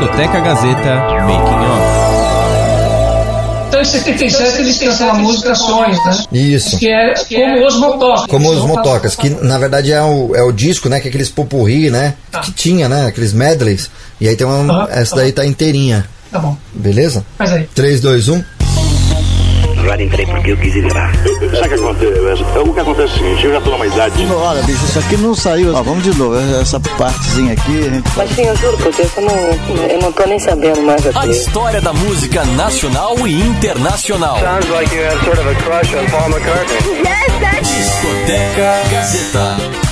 Discoteca Gazeta Making Off. Então, em 77, eles cantam a música Sonhos, né? Isso. Que é como os motocas. Como os motocas, que na verdade é o, é o disco, né? Que é aqueles popurri, né? Tá. Que tinha, né? Aqueles medleys. E aí tem uma. Essa daí tá inteirinha. Tá bom. Beleza? Faz aí. 3, 2, 1. Agora entrei porque eu quis entrar. Sabe o que acontece? O que acontece é o seguinte, eu já tô numa idade. Olha, bicho, isso aqui não saiu. Ó, vamos de novo. Essa partezinha aqui, a gente Mas sim, eu juro por Deus, eu não, eu não tô nem sabendo mais A história da música nacional e internacional. Sounds like you have sort of a crush on Paul McCartney. Discoteca Gazeta.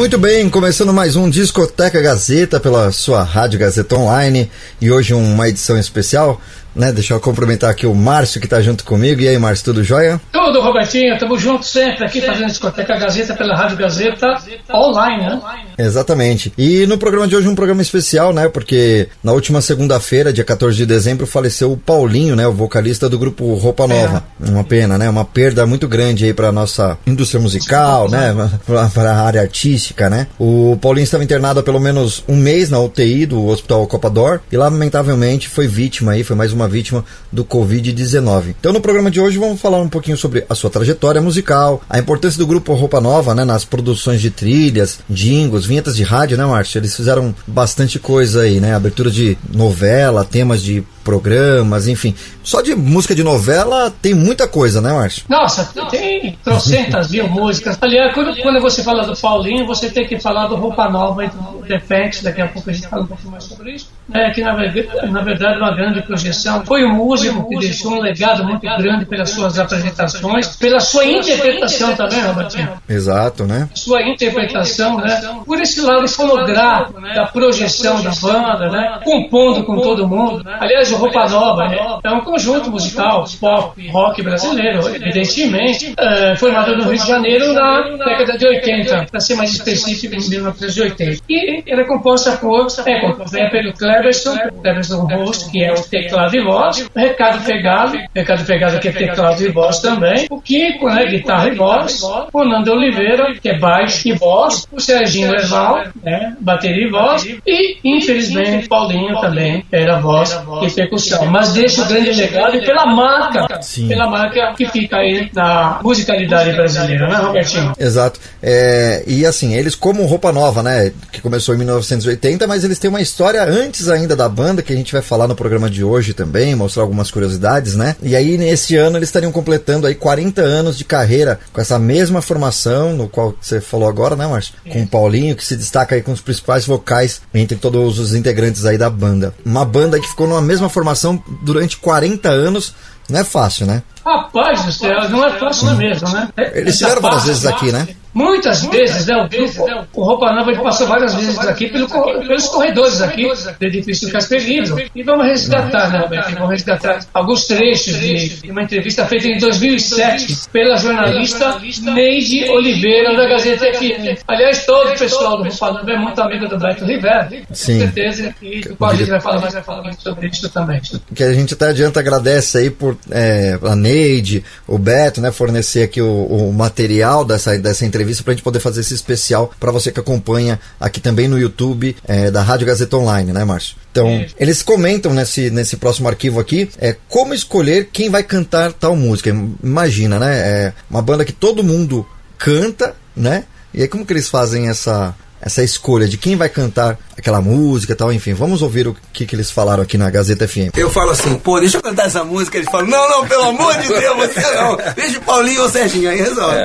Muito bem, começando mais um Discoteca Gazeta pela sua Rádio Gazeta Online e hoje uma edição especial, né? Deixa eu cumprimentar aqui o Márcio que tá junto comigo. E aí, Márcio, tudo jóia? Tudo, Robertinho. Tamo junto sempre aqui fazendo Discoteca Gazeta pela Rádio Gazeta online, né? Exatamente. E no programa de hoje um programa especial, né? Porque na última segunda-feira, dia 14 de dezembro, faleceu o Paulinho, né? O vocalista do grupo Roupa Nova. Uma pena, né? Uma perda muito grande aí pra nossa indústria musical, né? Pra, pra área artística, né? O Paulinho estava internado há pelo menos um mês na UTI do Hospital Copador e lamentavelmente foi vítima aí, foi mais uma vítima do Covid-19. Então no programa de hoje vamos falar um pouquinho sobre a sua trajetória musical, a importância do grupo Roupa Nova, né? Nas produções de trilhas, jingles, vinhetas de rádio, né, Márcio? Eles fizeram bastante coisa aí, né? Abertura de novela, temas de programas, enfim. Só de música de novela tem muita coisa, né, Márcio? Nossa, tem trocentas mil músicas. Aliás, quando, quando você fala do Paulinho, você tem que falar do Roupa Nova e do Defect, daqui a pouco a gente fala um pouquinho mais sobre isso. É que na, na verdade é uma grande projeção. Foi um músico que deixou um legado muito grande pelas suas apresentações, pela sua interpretação também, Robertinho. Exato, né? sua interpretação, né? Por esse lado fonográfico, né? da projeção da banda, né? Compondo com todo mundo. Aliás, o Roupa Nova é, é um conjunto musical, pop, rock brasileiro, evidentemente, é, formado no Rio de Janeiro na década de 80, para ser mais específico, em 1980. E era composta por, é composta né, pelo Cleverson, Cleverson Host, que é o teclado e voz, Recado Pegado, Recado Pegado que é teclado e voz também, o Kiko, né, guitarra e voz, o Nando Oliveira, que é baixo e voz, o Serginho Leval, né, bateria e voz, e infelizmente Paulinho também era voz e percussão. Mas deixa o grande legado e pela marca, Sim. pela marca que fica aí na musicalidade brasileira, né, Robertinho? Exato. É, e assim, eles como roupa nova, né? Que começou em 1980, mas eles têm uma história antes ainda da banda, que a gente vai falar no programa de hoje também, mostrar algumas curiosidades, né? E aí, nesse ano, eles estariam completando aí 40 anos de carreira com essa mesma formação, no qual você falou agora, né, Márcio? Com o Paulinho, que se destaca aí com os principais vocais entre todos os integrantes aí da banda. Uma banda que ficou numa mesma formação durante 40 anos. Não é fácil, né? Rapaz do céu, não é fácil é mesmo, né? Eles Essa estiveram várias vezes aqui, né? Muitas vezes, né? O, grupo, o Roupa Nova ele passou várias vezes aqui pelo, pelos corredores aqui do edifício Castelino. E vamos resgatar, né, Roberto? Vamos resgatar alguns trechos de, de uma entrevista feita em 2007 pela jornalista Neide Oliveira da Gazeta FM. Aliás, todo o pessoal do Roupa Nova é muito amigo do Beto Rivera. Sim. Com certeza. E o qual a gente vai falar mais, vai falar mais sobre isso também. que a gente até adianta agradece aí por é, a Neide, o Beto, né, fornecer aqui o, o material dessa, dessa entrevista pra gente poder fazer esse especial pra você que acompanha aqui também no YouTube é, da Rádio Gazeta Online, né, Márcio? Então, eles comentam nesse, nesse próximo arquivo aqui é, como escolher quem vai cantar tal música. Imagina, né? É uma banda que todo mundo canta, né? E aí como que eles fazem essa, essa escolha de quem vai cantar aquela música e tal, enfim. Vamos ouvir o que, que eles falaram aqui na Gazeta FM. Eu falo assim, pô, deixa eu cantar essa música. Eles falam, não, não, pelo amor de Deus, você não. Deixa o Paulinho ou o Serginho aí, resolve.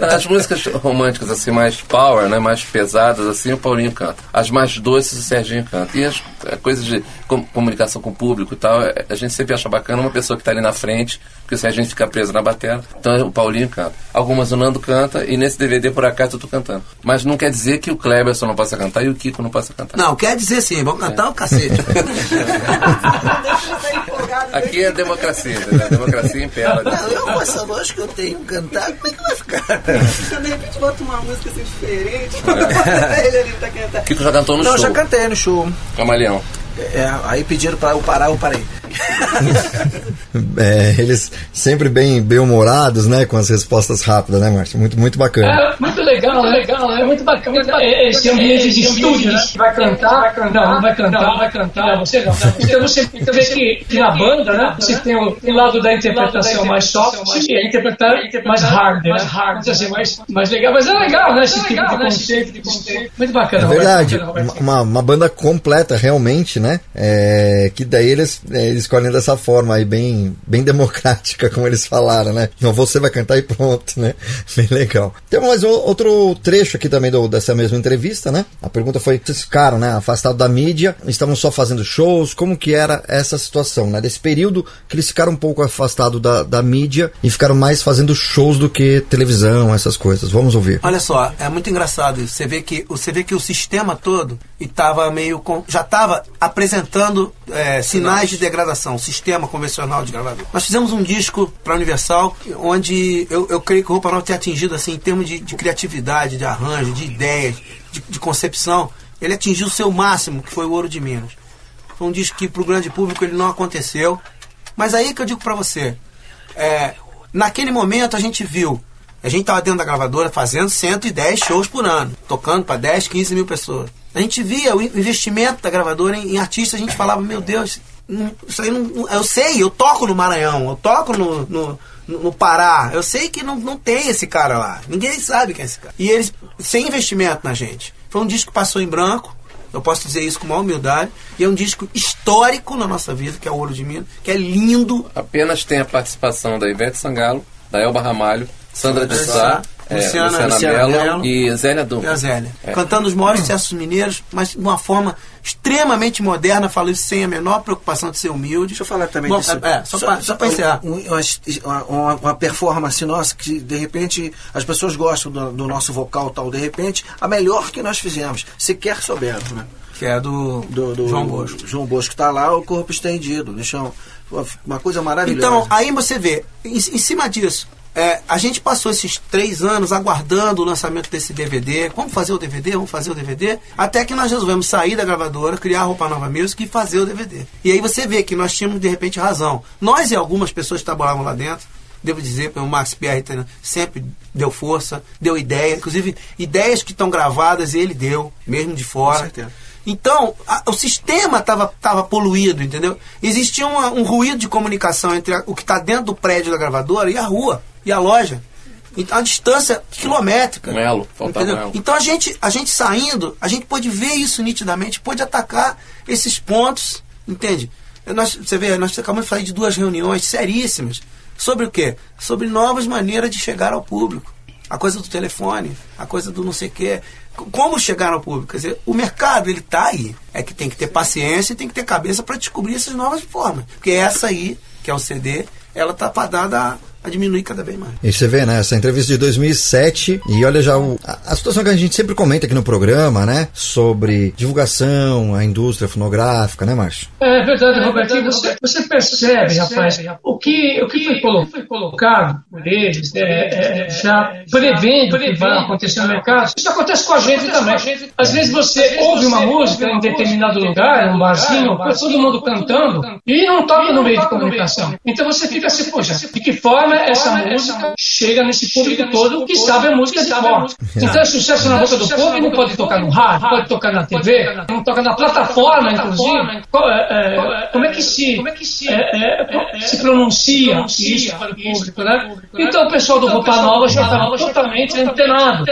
As músicas românticas, assim, mais power, né? Mais pesadas, assim, o Paulinho canta. As mais doces, o Serginho canta. E as é, coisas de com- comunicação com o público e tal, é, a gente sempre acha bacana uma pessoa que tá ali na frente, porque o Serginho fica preso na bateria. Então o Paulinho canta. Algumas o Nando canta, e nesse DVD, por acaso, eu tô cantando. Mas não quer dizer que o Kleberson não possa cantar e o Kiko não possa cantar. Não, quer dizer sim, vamos cantar o cacete. Aqui é democracia, entendeu? A democracia impera. Não, eu com essa voz que eu tenho cantar, como é que vai ficar? Então, de repente, bota uma música assim diferente. Ele ali pra cantar. Kiko já cantou no Não, show. já cantei no show. Camaleão. É, aí pediram pra eu parar, eu parei. É, eles sempre bem, bem humorados, né? Com as respostas rápidas, né, Márcio? Muito, muito bacana. É, muito legal, né? legal, é muito bacana. É, Esse ambiente de estúdio, né? Vai cantar, vai cantar, não, não vai cantar, não vai cantar, não, você não. Então você então vê que, que na banda, né? Você tem o, lado da interpretação mais soft e a interpretar mais hard, né? Hard, assim, mais, mais legal. Mas é legal, né? Esse tipo de conceito, de conceito. Muito bacana. É verdade, Roberto. uma, uma banda completa realmente, né? É, que daí eles, é, eles escolhem dessa forma aí, bem, bem democrática, como eles falaram, né? Não, você vai cantar e pronto, né? Bem legal. Tem mais outro trecho aqui também do, dessa mesma entrevista, né? A pergunta foi, vocês ficaram, né, afastados da mídia, estavam só fazendo shows, como que era essa situação, né? Desse período que eles ficaram um pouco afastados da, da mídia e ficaram mais fazendo shows do que televisão, essas coisas. Vamos ouvir. Olha só, é muito engraçado. Você vê que, você vê que o sistema todo estava meio com, já estava apresentando é, sinais de degradação, sistema convencional de gravador. Nós fizemos um disco para Universal onde eu, eu creio que o Roupa Nova tem atingido assim em termos de, de criatividade, de arranjo, de ideias, de, de concepção, ele atingiu o seu máximo, que foi o Ouro de Minas. Foi um disco que para o grande público ele não aconteceu. Mas aí que eu digo para você, é, naquele momento a gente viu, a gente estava dentro da gravadora fazendo 110 shows por ano, tocando para 10, 15 mil pessoas. A gente via o investimento da gravadora em, em artistas, a gente falava, meu Deus, isso aí não, eu sei, eu toco no Maranhão, eu toco no, no, no- Pará, eu sei que não, não tem esse cara lá, ninguém sabe quem é esse cara. E eles, sem investimento na gente. Foi um disco que passou em branco, eu posso dizer isso com maior humildade, e é um disco histórico na nossa vida, que é o Ouro de Minas, que é lindo, Apenas tem a participação da Ivete Sangalo, da Elba Ramalho, Sandra de Sá, Luciana- Luciana, Luciana Mello, Mello e Zélia Duncan. e a Zélia. É. Cantando os maiores sucessos mineiros, mas de uma forma extremamente moderna, falo isso sem a menor preocupação de ser humilde. Deixa eu falar também Bom, disso. É, só, só pra encerrar. um- uma, uma, uma performance nossa que de repente as pessoas gostam do, do nosso vocal tal, de repente, a melhor que nós fizemos, sequer souberam, né? Que é do, Do, do João Bosco. João Bosco tá lá, o corpo estendido, no chão. Uma coisa maravilhosa. Então, aí você vê, em, em cima disso, é, a gente passou esses três anos aguardando o lançamento desse DVD. Vamos fazer o DVD, vamos fazer o DVD. Até que nós resolvemos sair da gravadora, criar a Roupa Nova Music e fazer o DVD. E aí você vê que nós tínhamos, de repente, razão. Nós e algumas pessoas que trabalhavam lá dentro, devo dizer, o Max Pierre tá- sempre deu força, deu ideia. Inclusive, ideias que estão gravadas ele deu, mesmo de fora. Com certeza. Então, a- o sistema estava tava poluído, entendeu? Existia uma- um ruído de comunicação entre a- o que está dentro do prédio da gravadora e a rua, e a loja. Então, a distância quilométrica. Melo, faltava? Melo. Então, a gente, a gente saindo, a gente pôde ver isso nitidamente, pôde atacar esses pontos, entende? Nós, você vê, nós acabamos de falar de duas reuniões seríssimas. Sobre o quê? Sobre novas maneiras de chegar ao público. A coisa do telefone, a coisa do não sei o quê. Como chegar ao público? Quer dizer, o mercado, ele está aí. É que tem que ter paciência e tem que ter cabeça para descobrir essas novas formas. Porque essa aí, que é o CD, ela está fadada a, a diminuir cada vez mais. E você vê, né, essa entrevista de 2007, e olha já o- a, a situação que a gente sempre comenta aqui no programa, né, sobre divulgação, a indústria fonográfica, né, Márcio? É verdade, Robertinho. Você, você percebe, rapaz, o que, o que foi colo- foi colocado por eles, é, é, já prevendo o que vai acontecer no mercado. Isso acontece com a gente também. Às vezes você ouve uma música em determinado lugar, um barzinho, todo mundo cantando, e não toca no meio de comunicação. Então você fica assim, poxa, de que forma essa música chega nesse público todo que sabe a música de cor? Então é sucesso na boca do povo e não pode tocar no rádio, pode tocar na TV, não toca na plataforma, inclusive. É, é, como é que se, é, é, se pronuncia isso para o público, né? Então o pessoal do Roupa Nova já estava totalmente antenado.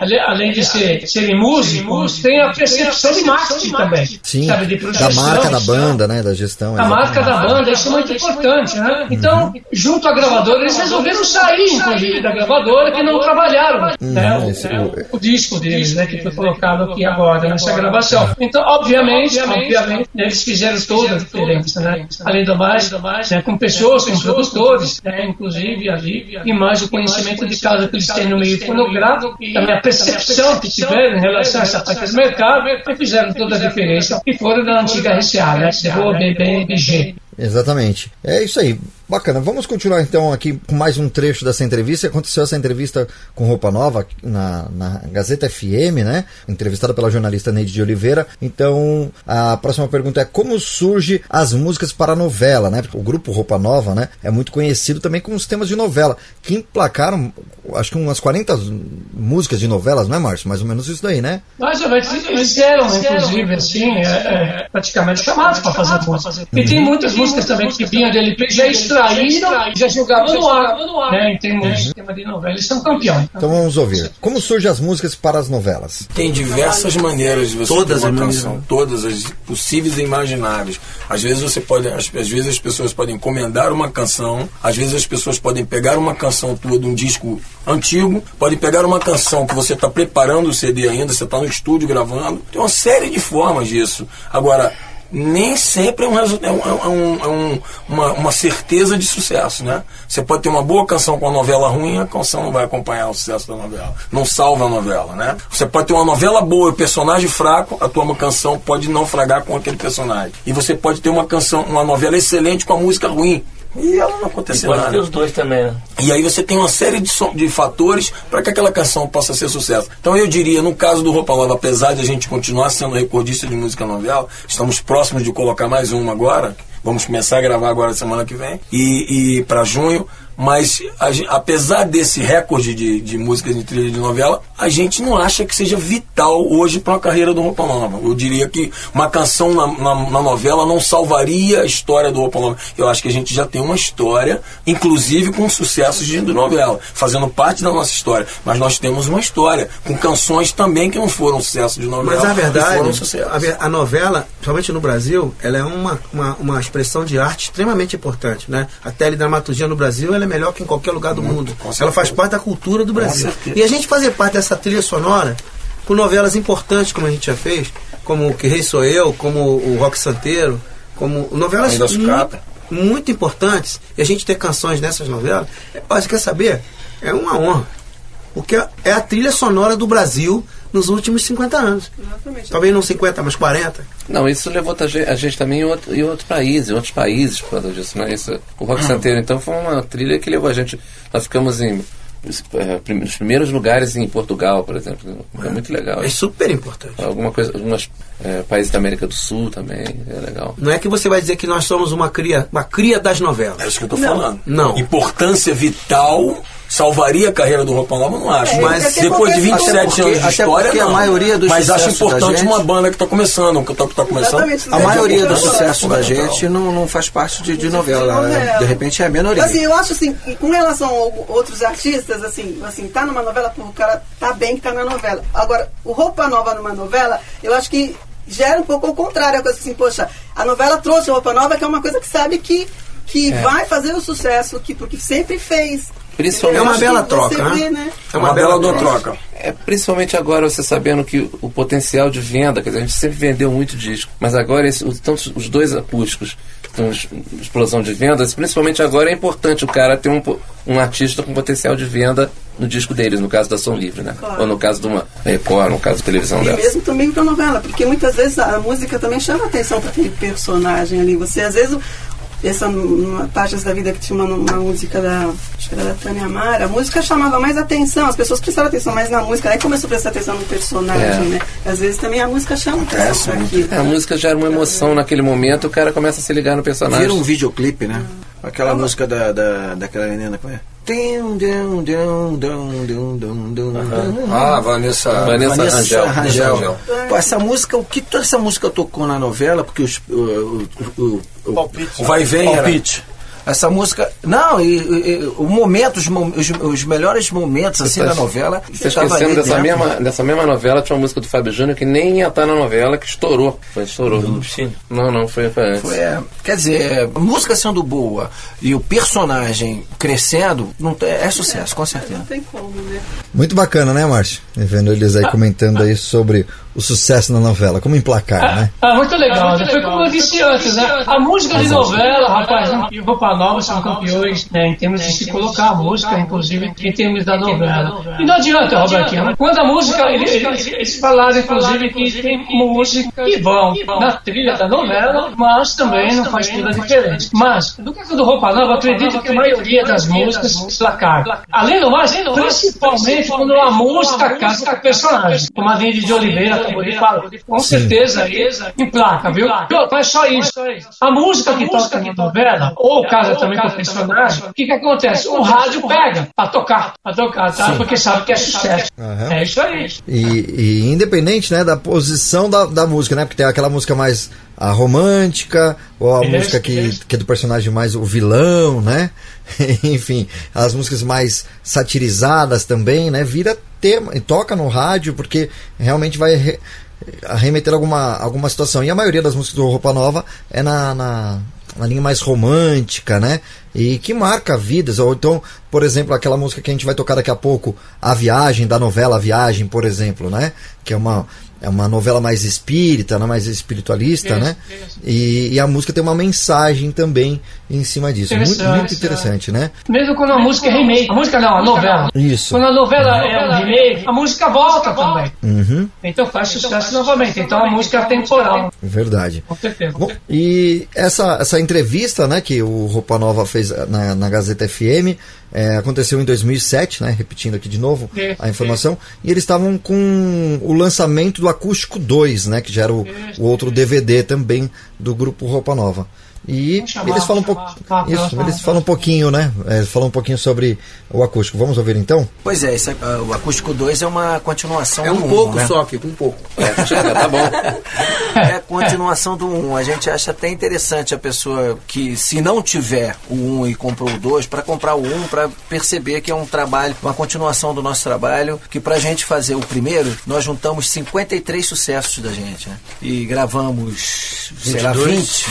Ale- Além de ser, serem músicos, tem a percepção de marketing também. Sim, sabe, de da projeção. marca da banda, né, da gestão. A marca da banda, isso é muito importante, né? Então, junto à gravadora, eles resolveram sair, inclusive, da gravadora, que não trabalharam né, o, esse- o- o disco deles, né, que foi colocado aqui agora, nessa gravação. Então, obviamente, obviamente, eles fizeram toda a diferença, né? Além do mais, né, com pessoas, com produtores, né, inclusive ali, e mais o conhecimento de causa que eles têm no meio fonográfico, também a percepção que tiveram em relação a essa parte do mercado, que fizeram toda a diferença, e foram da antiga RCA, né? BBG. Exatamente. É isso aí. Bacana. Vamos continuar então aqui com mais um trecho dessa entrevista. Aconteceu essa entrevista com Roupa Nova na, na Gazeta FM, né? Entrevistada pela jornalista Neide de Oliveira. Então, a próxima pergunta é como surge as músicas para novela, né? O grupo Roupa Nova, né? É muito conhecido também com os temas de novela, que emplacaram, acho que umas 40 músicas de novelas, não é, Márcio? Mais ou menos isso daí, né? Mais ou menos. Eles eram, inclusive, assim, é, é, praticamente chamados para fazer música. E tem muitas músicas também que vinham de LP já extraíram já jogavam no ar, né? Em termos de tema de novela. Eles são campeões. Então vamos ouvir. Como surgem as músicas para as novelas? Tem diversas maneiras de você Todas ter uma as canção. maneiras. Todas as possíveis e imagináveis. Às vezes você pode, às, às vezes as pessoas podem encomendar uma canção, às vezes as pessoas podem pegar uma canção tua de um disco antigo, podem pegar uma canção que você está preparando o CD ainda, você está no estúdio gravando. Tem uma série de formas disso. Agora, nem sempre é, um, resu- é, um- é um- é um- uma, uma certeza de sucesso, né? Você pode ter uma boa canção com uma novela ruim, a canção não vai acompanhar o sucesso da novela. Não salva a novela, né? Você pode ter uma novela boa e personagem fraco, a tua canção pode não fragar com aquele personagem. E você pode ter uma canção, uma novela excelente com a música ruim. E ela não aconteceu Pode nada. ter os dois também, né? E aí você tem uma série de, som- de fatores para que aquela canção possa ser sucesso. Então eu diria, no caso do Roupa Nova, apesar de a gente continuar sendo recordista de música novela, estamos próximos de colocar mais uma agora. Vamos começar a gravar agora semana que vem. E, e para junho. Mas a apesar desse recorde de, de músicas de trilha de novela, a gente não acha que seja vital hoje para a carreira do Roupa Nova. Eu diria que uma canção na, na- na novela não salvaria a história do Roupa Nova. Eu acho que a gente já tem uma história, inclusive com sucessos de novela, fazendo parte da nossa história. Mas nós temos uma história com canções também que não foram sucesso de novela. Mas a foram verdade, a, a novela, principalmente no Brasil, ela é uma, uma, uma expressão de arte extremamente importante. Né? A teledramaturgia no Brasil ela é melhor que em qualquer lugar do mundo. Ela faz parte da cultura do Brasil. E a gente fazer parte dessa trilha sonora com novelas importantes, como a gente já fez, como o Que Rei Sou Eu, como o Rock Santeiro, como novelas Mãe da Sucata. mu- muito importantes, e a gente ter canções nessas novelas, você quer saber? É uma honra. Porque é a trilha sonora do Brasil nos últimos 50 anos. Exatamente. Talvez não 50, mas 40. Não, isso levou a gente, a gente também em outro, em outro país, em outros países por causa disso, né? Isso, o Rock Santeiro, então, foi uma trilha que levou a gente. Nós ficamos em. prim- nos primeiros lugares em Portugal, por exemplo. É muito legal. É super importante. Alguma coisa, alguns eh, países da América do Sul também, é legal. Não é que você vai dizer que nós somos uma cria, uma cria das novelas. É isso que eu tô falando. Não. Importância vital salvaria a carreira do Roupa Nova, não acho. É, mas depois de porque- 27 até porque- anos de história, porque a não. maioria dos Mas acho importante gente- uma banda que está começando, que está tá começando. A é maioria do importante, sucesso da gente não, não faz parte de, de novela. né? De repente é a minoria. Assim, eu acho assim, com relação a outros artistas, assim, assim, tá numa novela, o cara tá bem que tá na novela. Agora, o Roupa Nova numa novela, eu acho que gera um pouco ao contrário, a coisa assim, poxa, a novela trouxe Roupa Nova, que é uma coisa que sabe que, que É. vai fazer o sucesso, que, porque sempre fez. Principalmente- É uma bela troca, vê, né? É uma bela do troca. É, principalmente agora você sabendo que o potencial de venda, quer dizer, a gente sempre vendeu muito disco, mas agora esse, os, tanto os dois acústicos que estão em explosão de vendas, principalmente agora é importante o cara ter um, um artista com potencial de venda no disco deles, no caso da Som Livre, né? Claro. Ou no caso de uma Record, no caso da televisão E dela. mesmo também pra novela, porque muitas vezes a música também chama atenção para aquele personagem ali. Você, às vezes, essa numa da Vida que tinha uma, uma música da, acho que era da Tânia Amara, a música chamava mais atenção, as pessoas prestaram atenção mais na música, aí começou a prestar atenção no personagem, É. né? Às vezes também a música chama atenção aquilo. É, a música gera uma emoção naquele momento, o cara começa a se ligar no personagem. Vira um videoclipe, né? Aquela música da, da, daquela menina, como é? Ah, Vanessa, Vanessa Rangel. Rangel. Pô, essa música, o que toda essa música tocou na novela, porque os, o, o, o, o, O vai e vem era. Essa música. Não, e, e- o momento, os, os, os melhores momentos assim tá- da novela. Você tava esquecendo dessa dentro. mesma, dessa mesma novela, tinha uma música do Fábio Júnior que nem ia estar na novela, que estourou. Foi, estourou. Não, não, foi, foi antes. Foi, é, quer dizer, a música sendo boa e o personagem crescendo, não tem- é sucesso, com certeza. Não tem como, né? Muito bacana, né, Márcio? Vendo eles aí comentando aí sobre o sucesso na novela? Como emplacar, né? Ah, muito legal. Foi como eu disse antes, né? A música de novela, rapaz, e Roupa Nova são campeões né, em termos de se colocar a música, inclusive, em termos da novela. E não adianta, Robertinho. Quando a música, eles, eles, falaram, inclusive, que tem música que vão na trilha da novela, mas também não faz tudo diferente. Mas, no caso do Roupa Nova, acredito que a maioria das músicas placar. Além do mais, principalmente quando a música casa com o personagem. Como a Dinde de Oliveira falar. Com certeza aí, emplaca, viu? Mas só isso. A música que toca na novela, ou casa também com o personagem, o que que acontece? O rádio pega pra tocar, pra tocar, tá? Porque sabe que é sucesso. Aham. É isso aí. E, e independente, né, da posição da, da música, né? Porque tem aquela música mais a romântica, ou a Isso, música que, isso. que é do personagem mais o vilão, né? Enfim, as músicas mais satirizadas também, né? Vira tema e toca no rádio porque realmente vai re- arremeter alguma, alguma situação. E a maioria das músicas do Roupa Nova é na, na, na linha mais romântica, né? E que marca vidas. Ou então, por exemplo, aquela música que a gente vai tocar daqui a pouco, A Viagem, da novela A Viagem, por exemplo, né? Que é uma, é uma novela mais espírita, né? mais espiritualista, Isso, né? E, e a música tem uma mensagem também em cima disso. Muito, Interessante, muito interessante, né? Mesmo quando a música é remake. A música não, a novela. Isso. Quando a novela é um remake, a música volta também. Uhum, Então faz sucesso novamente. Então a música é temporal. verdade. Com certeza. Bom, e essa, essa entrevista né, que o Roupa Nova fez na, na Gazeta FM é, aconteceu em 2007, né, repetindo aqui de novo Isso, a informação, e eles estavam com o lançamento do Acústico 2, né, que já era o, o outro DVD também do grupo Roupa Nova. E chamar, eles falam um pouco. falar, Isso, falar, eles falar. falam um pouquinho, né? É, falam um pouquinho sobre o acústico. Vamos ouvir então? Pois é, esse, ah, o Acústico 2 é uma continuação É do um um, pouco né? só aqui, um pouco. É, chega, tá bom. É a continuação do 1. A gente acha até interessante a pessoa que, se não tiver o 1 e comprou o 2, para comprar o 1, para perceber que é um trabalho, uma continuação do nosso trabalho, que pra gente fazer o primeiro, nós juntamos 53 sucessos da gente, né? E gravamos, sei lá, 22, 20.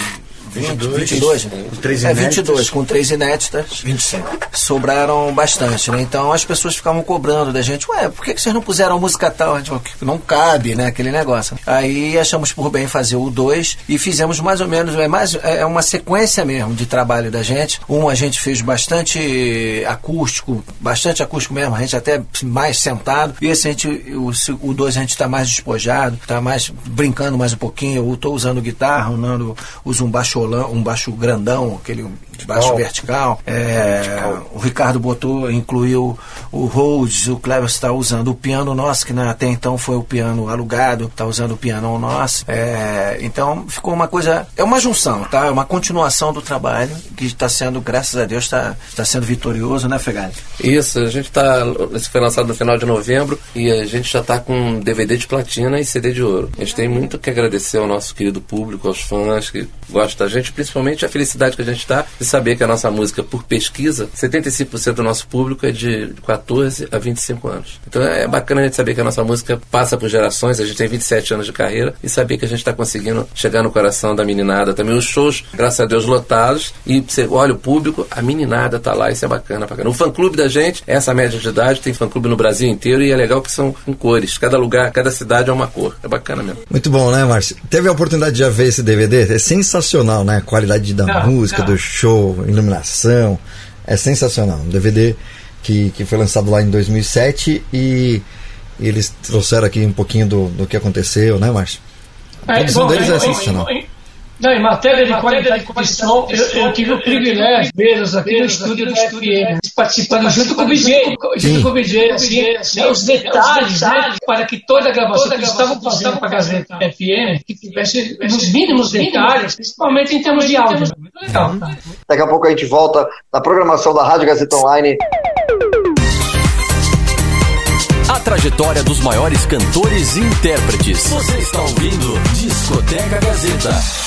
20, 22, 22, né? com três é, inéditas. 22, com três inéditas. 25. Sobraram bastante, né? Então as pessoas ficavam cobrando da gente, ué, por que que vocês não puseram música tal? A gente falou, "Que não cabe, né? Aquele negócio. Aí achamos por bem fazer o 2 e fizemos mais ou menos, é mais é uma sequência mesmo de trabalho da gente. Um a gente fez bastante acústico, bastante acústico mesmo, a gente até mais sentado. E esse a gente, o, se- o 2 a gente tá mais despojado, tá mais brincando mais um pouquinho. Eu tô usando guitarra, o Nando usa um baixolão, um baixo grandão, aquele baixo vertical. É, o Ricardo botou, incluiu o Rhodes, o Cleber está usando o piano nosso, que né, até então foi o piano alugado, está usando o piano nosso. É, então ficou uma coisa, é uma junção, tá? É uma continuação do trabalho que está sendo, graças a Deus, está está sendo vitorioso, né, Fegali? Isso, a gente tá. Esse foi lançado no final de novembro e a gente já tá com DVD de platina e CD de ouro. A gente tem muito que agradecer ao nosso querido público, aos fãs que gostam da gente, principalmente a felicidade que a gente tá de saber que a nossa música, por pesquisa, 75% do nosso público é de 14 a 25 anos. Então é bacana a gente saber que a nossa música passa por gerações, a gente tem 27 anos de carreira e saber que a gente está conseguindo chegar no coração da meninada. Também os shows, graças a Deus, lotados e você olha o público, a meninada tá lá, isso é bacana, bacana. O fã-clube da gente, é essa média de idade, tem fã-clube no Brasil inteiro e é legal que são em cores. Cada lugar, cada cidade é uma cor. É bacana mesmo. Muito bom, né, Márcio? Teve a oportunidade de já ver esse DVD? É sensacional, né? A qualidade da Não, música, não. do show, iluminação. É sensacional. Um DVD que, que foi lançado lá em 2007 e, e eles trouxeram aqui um pouquinho do, do que aconteceu, né, Márcio? A produção bom, deles é em- sensacional. em- Não, em matéria de qualidade de som, eu, eu tive o privilégio de vê-los aqui no estúdio da FM, participando junto com o BJ, junto com o BJ, assim, né, os detalhes, né, para que toda a gravação que eles estavam fazendo para a Gazeta FM, que tivesse nos mínimos detalhes, principalmente em termos de áudio. Muito legal. Daqui a pouco a gente volta na programação da Rádio Gazeta Online. A trajetória dos maiores cantores e intérpretes. Você está ouvindo Discoteca Gazeta.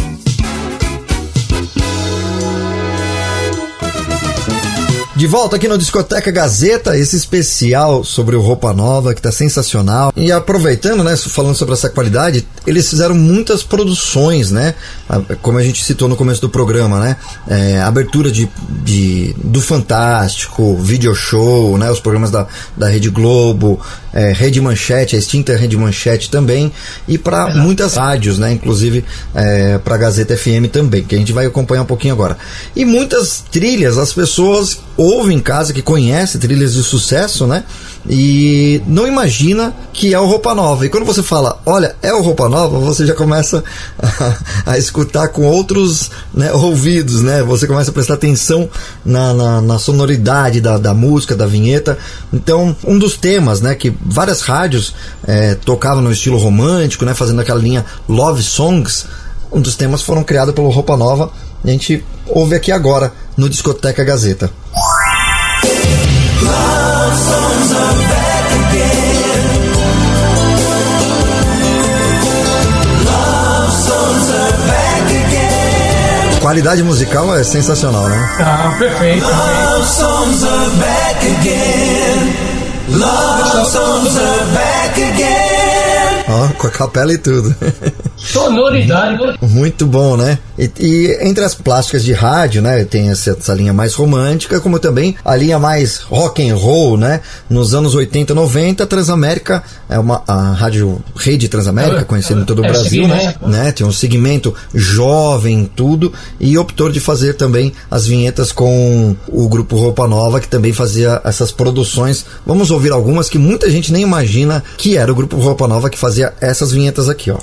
De volta aqui no Discoteca Gazeta, esse especial sobre o Roupa Nova, que tá sensacional. E aproveitando, né, falando sobre essa qualidade, eles fizeram muitas produções, né? Como a gente citou no começo do programa, né? É, abertura de, de, do Fantástico, video show, né? Os programas da, da Rede Globo, é, Rede Manchete, a extinta Rede Manchete também, e para muitas rádios, né? Inclusive é, para Gazeta FM também, que a gente vai acompanhar um pouquinho agora. E muitas trilhas, as pessoas ouvem em casa, que conhece trilhas de sucesso, né? E não imagina que é o Roupa Nova. E quando você fala, olha, é o Roupa Nova, você já começa a, a escutar com outros né, ouvidos, né? Você começa a prestar atenção na, na, na sonoridade da, da música, da vinheta. Então, um dos temas, né, que várias rádios é, tocavam no estilo romântico, né, fazendo aquela linha Love Songs, um dos temas foram criados pelo Roupa Nova. E a gente ouve aqui agora no Discoteca Gazeta. Qualidade musical é sensacional, né? Ah, perfeito. Love songs are back again. Love songs are back again. Ó, com a capela e tudo. Sonoridade. Muito bom, né? E, e, entre as plásticas de rádio, né, tem essa, essa, linha mais romântica, como também a linha mais rock and roll, né? Nos anos 80, 90, a Transamérica é uma a rádio rede Transamérica, conhecida em todo o é, Brasil, né? né? Tem um segmento jovem, tudo, e optou de fazer também as vinhetas com o grupo Roupa Nova, que também fazia essas produções. Vamos ouvir algumas que muita gente nem imagina que era o grupo Roupa Nova que fazia essas vinhetas aqui, ó.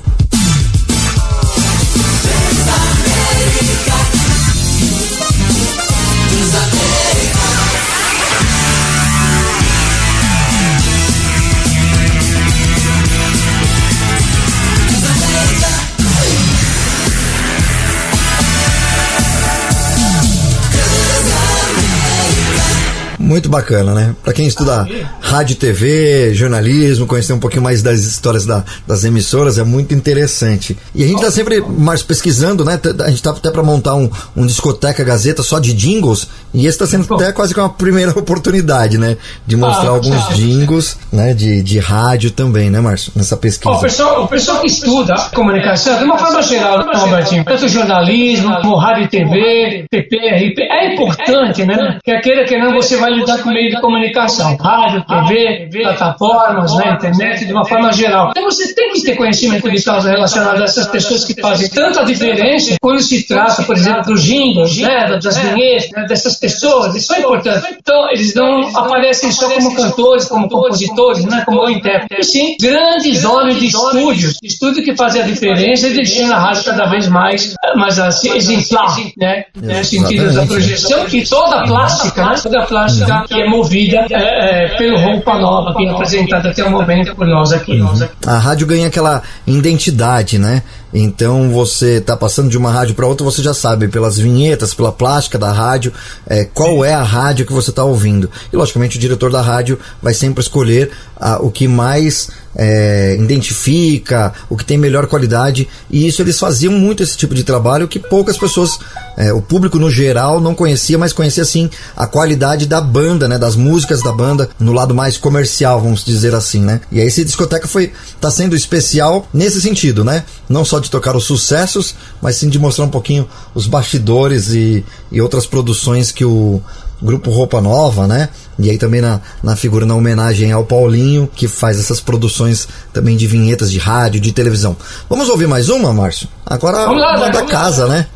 Muito bacana, né? Para quem estuda rádio, TV, jornalismo, conhecer um pouquinho mais das histórias da, das emissoras é muito interessante. E a gente tá sempre mais pesquisando, né? A gente tá até para montar um, um discoteca gazeta só de jingles e esse tá sendo até quase que uma primeira oportunidade, né? De mostrar ah, alguns jingles, né? De, de rádio também, né, Márcio? Nessa pesquisa. o, pessoal, o pessoal que estuda comunicação, de uma forma geral, né, Robertinho? Tanto jornalismo, como rádio e TV, PPRP, é importante, né? Que aquele que não você vai lidar com meio de comunicação, rádio, TV, plataformas, né, internet, de uma forma geral. Então você tem que ter conhecimento de causa relacionado a essas pessoas que fazem tanta diferença quando se trata, por exemplo, dos jingles, né, das vinhetas, né, dessas pessoas, isso é importante. Então eles não aparecem só como cantores, como compositores, né, como intérpretes, sim grandes homens de estúdios, estúdio que fazem a diferença e deixando a rádio cada vez mais, mais assim, exemplar, né, no sentido da projeção, que toda plástica, né, toda plástica que é movida é, é, pelo Roupa Nova, que é apresentada até o momento por nós aqui. Uhum. A rádio ganha aquela identidade, né? Então você está passando de uma rádio para outra, você já sabe pelas vinhetas, pela plástica da rádio, é, qual é a rádio que você está ouvindo. E logicamente o diretor da rádio vai sempre escolher a, o que mais é, identifica, o que tem melhor qualidade. E isso eles faziam muito esse tipo de trabalho que poucas pessoas, é, o público no geral não conhecia, mas conhecia sim a qualidade da banda, né, das músicas da banda no lado mais comercial, vamos dizer assim, né? E aí esse discoteca foi tá sendo especial nesse sentido, né? Não só de tocar os sucessos, mas sim de mostrar um pouquinho os bastidores e, e outras produções que o grupo Roupa Nova, né? E aí também na, na figura, na homenagem ao Paulinho, que faz essas produções também de vinhetas de rádio, de televisão. Vamos ouvir mais uma, Márcio? Agora vamos lá, uma da casa, lá. né?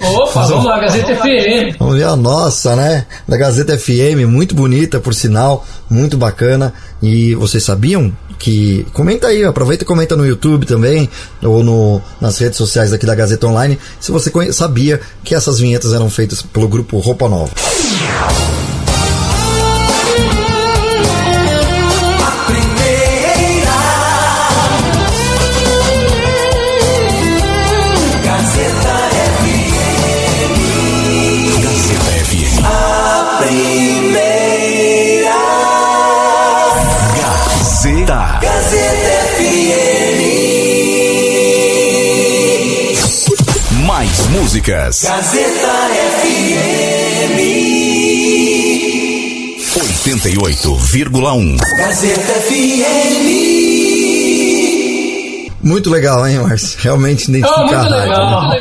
Opa, vamos lá, Gazeta FM. Vamos ver a nossa, né? Da Gazeta FM, muito bonita, por sinal, muito bacana. E vocês sabiam que. Comenta aí, aproveita e comenta no YouTube também, ou no, nas redes sociais aqui da Gazeta Online, se você sabia que essas vinhetas eram feitas pelo grupo Roupa Nova. músicas. Gazeta FM 88,1. Gazeta FM muito legal, hein, Márcio? Realmente identificar muito a rádio. legal. né?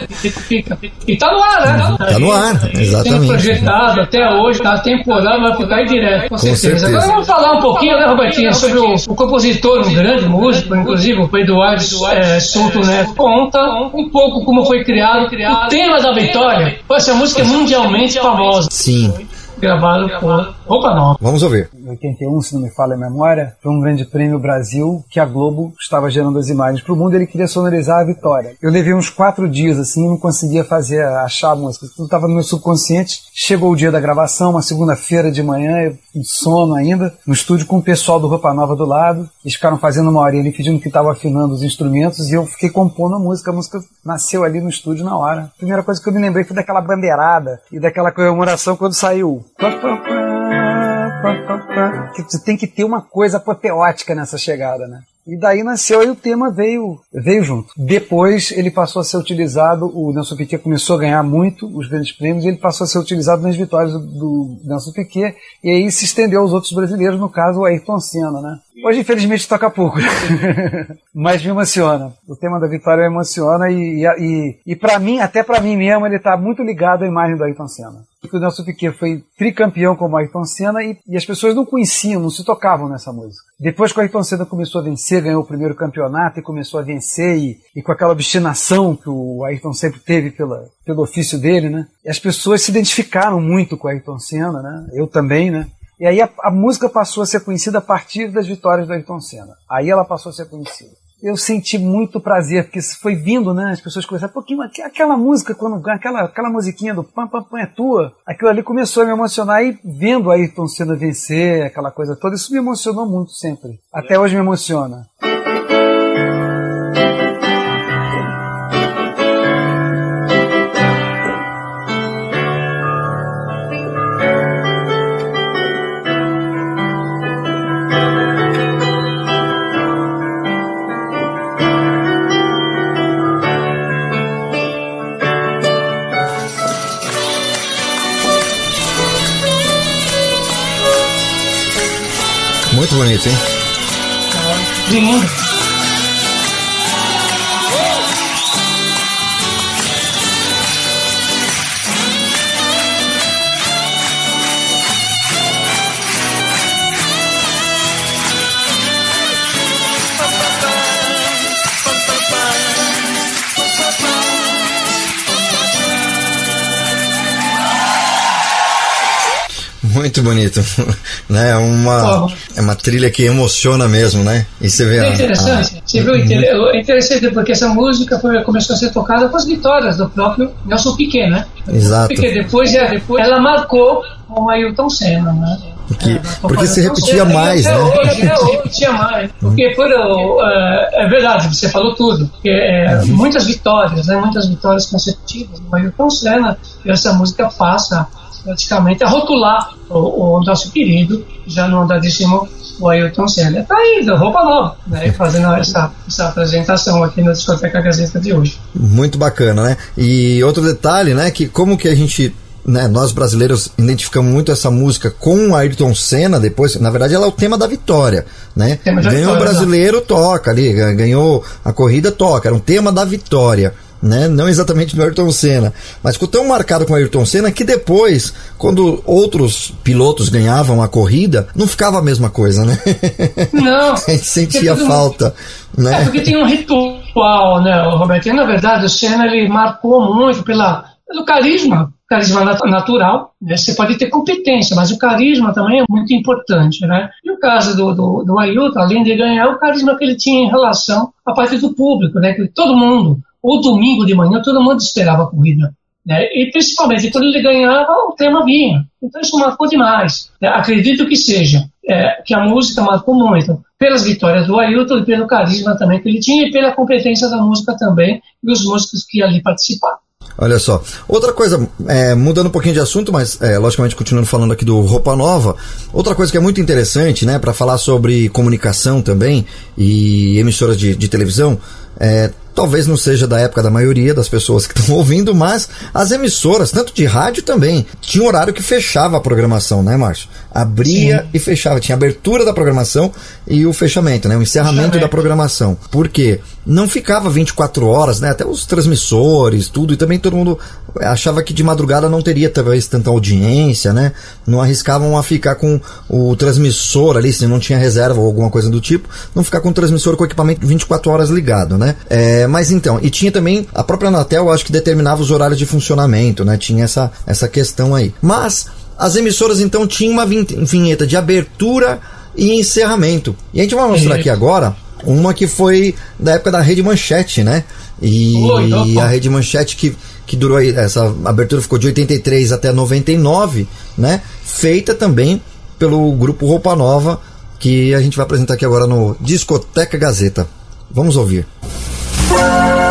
E tá no ar, né? Tá no ar, Tem exatamente. projetado até hoje, tá temporada, vai ficar aí direto, com, Com certeza. certeza. Agora vamos falar um pouquinho, né, Robertinho, sobre o, o compositor, um grande músico, inclusive o Eduardo é, Souto Neto. Conta um pouco como foi criado o tema da vitória. Essa música é mundialmente famosa. Sim. Gravado por Roupa Nova. Vamos ouvir. Em 81, se não me falha a memória, foi um grande prêmio Brasil que a Globo estava gerando as imagens para o mundo. Ele queria sonorizar a vitória. Eu levei uns quatro dias assim, não conseguia fazer, achar a música. Tudo estava no meu subconsciente. Chegou o dia da gravação, uma segunda-feira de manhã, eu com sono ainda, no estúdio com o pessoal do Roupa Nova do lado. Eles ficaram fazendo uma horinha ali, pedindo que estava afinando os instrumentos e eu fiquei compondo a música. A música nasceu ali no estúdio na hora. A primeira coisa que eu me lembrei foi daquela bandeirada e daquela comemoração quando saiu. Que você tem que ter uma coisa apoteótica nessa chegada, né? E daí nasceu, aí o tema veio, veio junto. Depois ele passou a ser utilizado, o Nelson Piquet começou a ganhar muito os grandes prêmios, e ele passou a ser utilizado nas vitórias do, do Nelson Piquet, e aí se estendeu aos outros brasileiros, no caso o Ayrton Senna, né? Hoje, infelizmente, toca pouco, mas me emociona. O tema da vitória me emociona e, e, e, e para mim, até para mim mesmo, ele está muito ligado à imagem do Ayrton Senna. Porque o Nelson Piquet foi tricampeão como Ayrton Senna e, e as pessoas não conheciam, não se tocavam nessa música. Depois que o Ayrton Senna começou a vencer, ganhou o primeiro campeonato e começou a vencer e, e com aquela obstinação que o Ayrton sempre teve pela, pelo ofício dele, né? E as pessoas se identificaram muito com o Ayrton Senna, né? Eu também, né? E aí a, a, música passou a ser conhecida a partir das vitórias do Ayrton Senna. Aí ela passou a ser conhecida. Eu senti muito prazer, porque isso foi vindo, né? As pessoas começaram, pouquinho, aquela música, quando aquela, aquela musiquinha do pam pam pam é tua, aquilo ali começou a me emocionar e vendo Ayrton Senna vencer, aquela coisa toda, isso me emocionou muito sempre. Até hoje me emociona. Muito bonito, hein? Lindo. Muito bonito, né? Uma é uma trilha que emociona mesmo, né? E você vê é interessante. a... Você viu? É interessante porque essa música foi, começou a ser tocada com as vitórias do próprio Nelson Piquet, né? Exato. Porque depois, é, depois ela marcou com Ailton Senna, né? Porque, porque se repetia mais, né? Hoje, repetia mais. Porque foram, é, é verdade, você falou tudo. Porque, é, muitas vitórias, né? Muitas vitórias consecutivas do Ailton Senna. E essa música passa praticamente a rotular o, o nosso querido, já no andadíssimo o Ailton Senna. Tá aí, roupa nova, né? Fazendo essa, essa apresentação aqui na Discoteca Gazeta de hoje. Muito bacana, né? E outro detalhe, né? Que como que a gente né, nós brasileiros identificamos muito essa música com Ayrton Senna depois, na verdade ela é o tema da vitória, né? Ganhou o brasileiro, toca ali, ganhou a corrida, toca, era um tema da vitória. Né? Não exatamente do Ayrton Senna, mas ficou tão marcado com o Ayrton Senna que depois, quando outros pilotos ganhavam a corrida, não ficava a mesma coisa, né? Não. a gente sentia falta, né? É porque tem um ritual, né, Roberto? E, na verdade, o Senna ele marcou muito pela, pelo carisma, carisma natural. Né? Você pode ter competência, mas o carisma também é muito importante, né? E o caso do, do, do Ailton, além de ganhar, o carisma que ele tinha em relação à parte do público, né? Que todo mundo o domingo de manhã todo mundo esperava a corrida. Né? E principalmente quando ele ganhava, o tema vinha. Então isso marcou demais. Né? Acredito que seja, é, que a música marcou muito. Pelas vitórias do Ailton e pelo carisma também que ele tinha e pela competência da música também e os músicos que ali participaram. Olha só. Outra coisa, é, mudando um pouquinho de assunto, mas é, logicamente continuando falando aqui do Roupa Nova, outra coisa que é muito interessante, né, para falar sobre comunicação também e emissoras de, de televisão, é, talvez não seja da época da maioria das pessoas que estão ouvindo, mas as emissoras, tanto de rádio também, tinha um horário que fechava a programação, né, Márcio? Abria Sim. e fechava, tinha abertura da programação e o fechamento, né, o encerramento da programação. Por quê? Não ficava 24 horas, né, até os transmissores, tudo, e também todo mundo achava que de madrugada não teria talvez tanta audiência, né? Não arriscavam a ficar com o transmissor ali, se não tinha reserva ou alguma coisa do tipo, não ficar com o transmissor com o equipamento 24 horas ligado, né? É, mas então, e tinha também a própria Anatel, acho que determinava os horários de funcionamento, né? Tinha essa, essa questão aí. Mas as emissoras então tinham uma vinheta de abertura e encerramento. E a gente vai mostrar aqui agora uma que foi da época da Rede Manchete, né? E, e a Rede Manchete que que durou aí, essa abertura ficou de 83 até 99, né? Feita também pelo grupo Roupa Nova, que a gente vai apresentar aqui agora no Discoteca Gazeta. Vamos ouvir. Música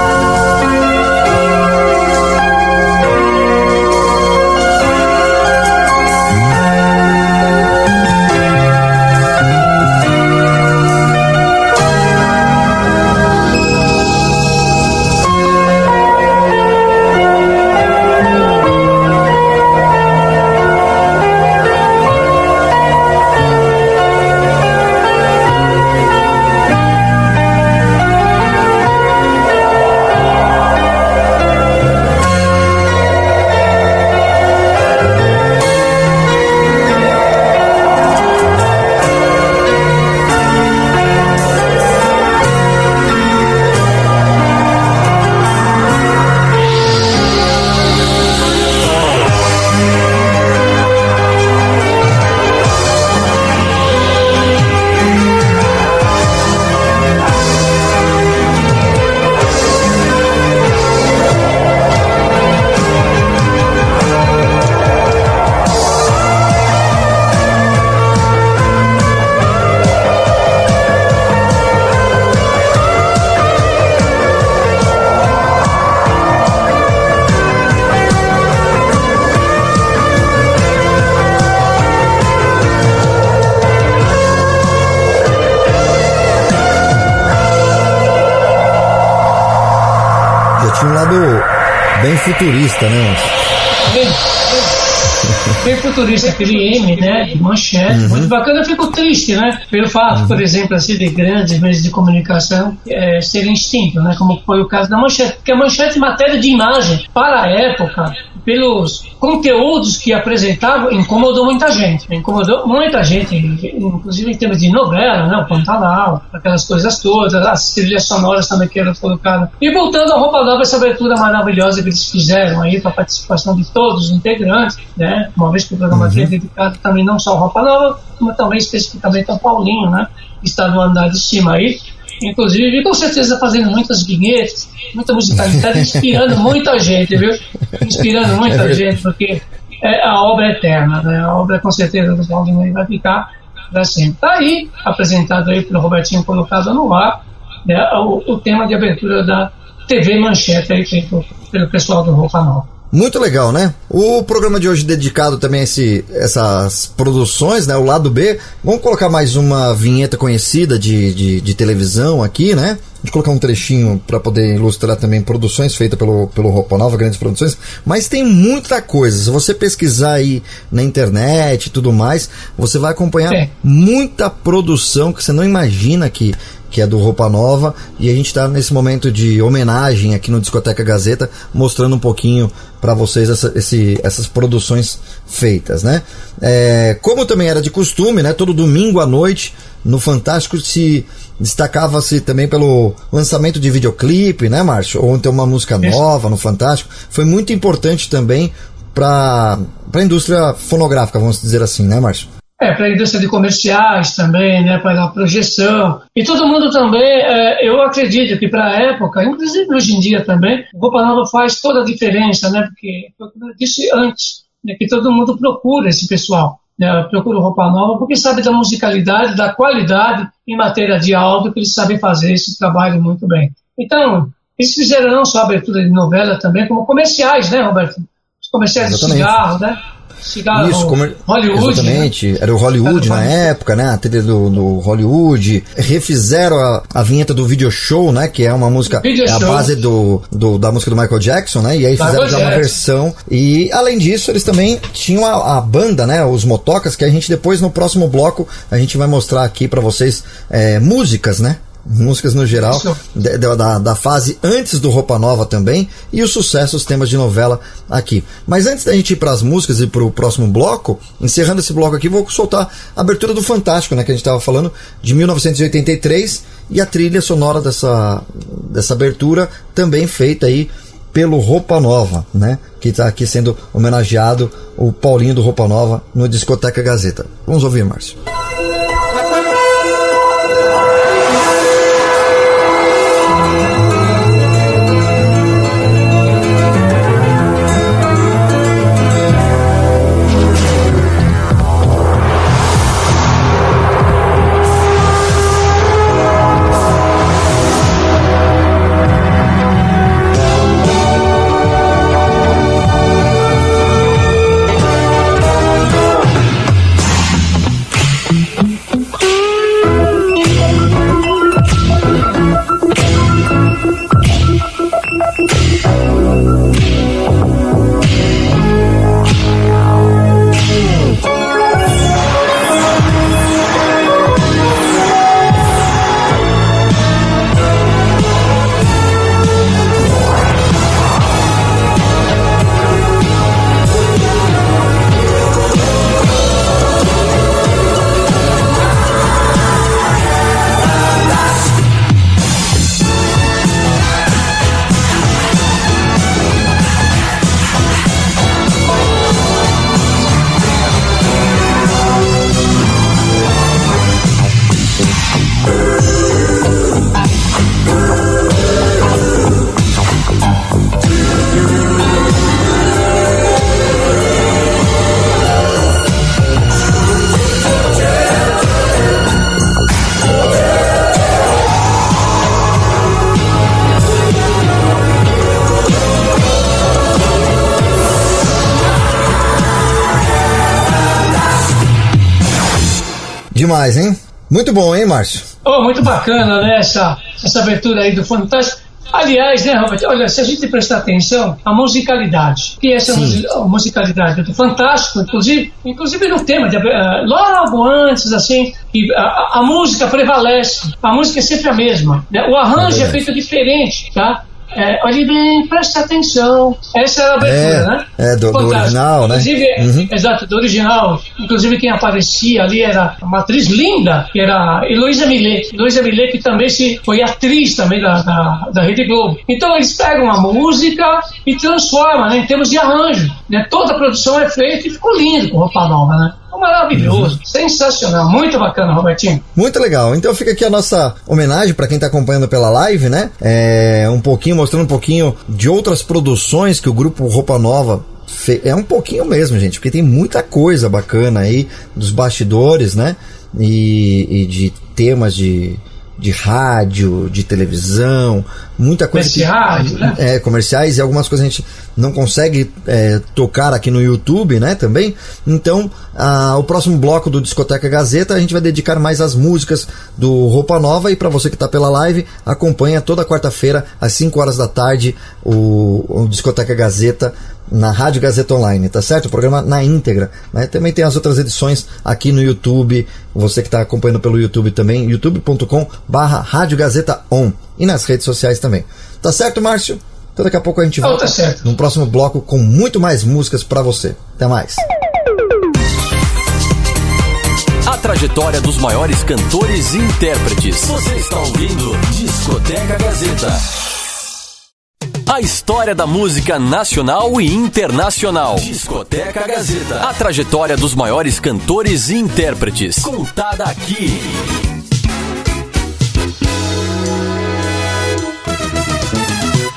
futurista, né? Bem, bem futurista, aquele M, né, de manchete, uhum. muito bacana. Eu fico triste, né, pelo fato, uhum. por exemplo, assim, de grandes meios de comunicação é, serem extintos, né, como foi o caso da manchete, porque a manchete, matéria de imagem, para a época, pelos conteúdos que apresentava, incomodou muita gente. Incomodou muita gente, inclusive em termos de novela, né? o Pantanal, aquelas coisas todas, as trilhas sonoras também que eram colocadas. E voltando à Roupa Nova, essa abertura maravilhosa que eles fizeram aí, para a participação de todos os integrantes, né? uma vez que o programa uhum. é dedicado também não só à Roupa Nova, mas também especificamente ao Paulinho, né? que está no andar de cima aí inclusive, com certeza fazendo muitas vinhetas, muita musicalidade, inspirando muita gente, viu? Inspirando muita é gente, porque é, a obra é eterna, né? A obra, com certeza, do Claudinei vai ficar para sempre. Está aí, apresentado aí pelo Robertinho, colocado no ar, né, o, o tema de abertura da TV Manchete, aí, feito pelo pessoal do Roupa Nova. Muito legal, né? O programa de hoje dedicado também a esse, essas produções, né? O lado B. Vamos colocar mais uma vinheta conhecida de, de, de televisão aqui, né? Gente colocar um trechinho para poder ilustrar também produções feitas pelo, pelo Roupa Nova, grandes produções. Mas tem muita coisa. Se você pesquisar aí na internet e tudo mais, você vai acompanhar é. muita produção que você não imagina que que é do Roupa Nova, e a gente está nesse momento de homenagem aqui no Discoteca Gazeta, mostrando um pouquinho para vocês essa, esse, essas produções feitas, né? É, como também era de costume, né? Todo domingo à noite no Fantástico se destacava-se também pelo lançamento de videoclipe, né, Márcio? Ou então uma música nova no Fantástico. Foi muito importante também para a indústria fonográfica, vamos dizer assim, né, Márcio? É, para a indústria de comerciais também, né, para a projeção. E todo mundo também, é, eu acredito que para a época, inclusive hoje em dia também, o Roupa Nova faz toda a diferença, né, porque, como eu disse antes, né, que todo mundo procura esse pessoal. Né, procura Roupa Nova porque sabe da musicalidade, da qualidade em matéria de áudio, que eles sabem fazer esse trabalho muito bem. Então, eles fizeram não só abertura de novela também, como comerciais, né, Roberto? Os comerciais Exatamente. de cigarro, né? Cigarro Isso, comer... Hollywood. Exatamente, era o Hollywood na época, né? A trilha do, do Hollywood. Refizeram a, a vinheta do video show, né? Que é uma música, Video é a show. base do, do- da música do Michael Jackson, né? E aí Michael fizeram já uma Jackson. versão. E além disso, eles também tinham a, a banda, né? Os motocas, que a gente depois no próximo bloco a gente vai mostrar aqui pra vocês é, músicas, né? Músicas no geral, de- da, da fase antes do Roupa Nova também, e os sucessos, temas de novela aqui. Mas antes da gente ir para as músicas e para o próximo bloco, encerrando esse bloco aqui, vou soltar a abertura do Fantástico, né, que a gente estava falando, de 1983, e a trilha sonora dessa, dessa abertura também feita aí pelo Roupa Nova, né, que está aqui sendo homenageado o Paulinho do Roupa Nova no Discoteca Gazeta. Vamos ouvir, Márcio. Demais, hein? Muito bom, hein, Márcio? Oh, muito bacana, né? Essa, essa abertura aí do Fantástico. Aliás, né, Robert? Olha, se a gente prestar atenção, a musicalidade, que essa Sim. musicalidade do Fantástico, inclusive, inclusive no tema, de, eh, logo antes, assim, que a, a- música prevalece, a música é sempre a mesma, né? o arranjo é, verdade. feito diferente, tá? É, bem, preste atenção. Essa é a abertura, É, né? é, do- do original, né? Inclusive, Uhum. Exato, do original. Inclusive quem aparecia ali era uma atriz linda, que era Heloísa Millet. Heloísa Millet que também se, foi atriz também da, da, da Rede Globo. Então eles pegam a música e transformam né, em termos de arranjo. Né? Toda a produção é feita e ficou lindo com roupa nova, né? Ficou Maravilhoso, sensacional, muito bacana, Robertinho. Muito legal. Então fica aqui a nossa homenagem para quem está acompanhando pela live, né? É um pouquinho mostrando um pouquinho de outras produções que o grupo Roupa Nova fe- é um pouquinho mesmo, gente, porque tem muita coisa bacana aí dos bastidores, né? E, e de temas de de rádio, de televisão, muita coisa. que- Comerciais, né? É, comerciais e algumas coisas a gente não consegue é, tocar aqui no YouTube, né, também. Então, ah, o próximo bloco do Discoteca Gazeta a gente vai dedicar mais às músicas do Roupa Nova e para você que está pela live, acompanha toda quarta-feira às 5 horas da tarde o, o Discoteca Gazeta na Rádio Gazeta Online, tá certo? O programa na íntegra, né? Também tem as outras edições aqui no YouTube, você que está acompanhando pelo YouTube também, youtube.com barra Rádio Gazeta On e nas redes sociais também. Tá certo, Márcio? Então daqui a pouco a gente Oh, volta tá certo. no próximo bloco com muito mais músicas para você. Até mais. A trajetória dos maiores cantores e intérpretes. Você está ouvindo Discoteca Gazeta. A história da música nacional e internacional. Discoteca Gazeta. A trajetória dos maiores cantores e intérpretes. Contada aqui.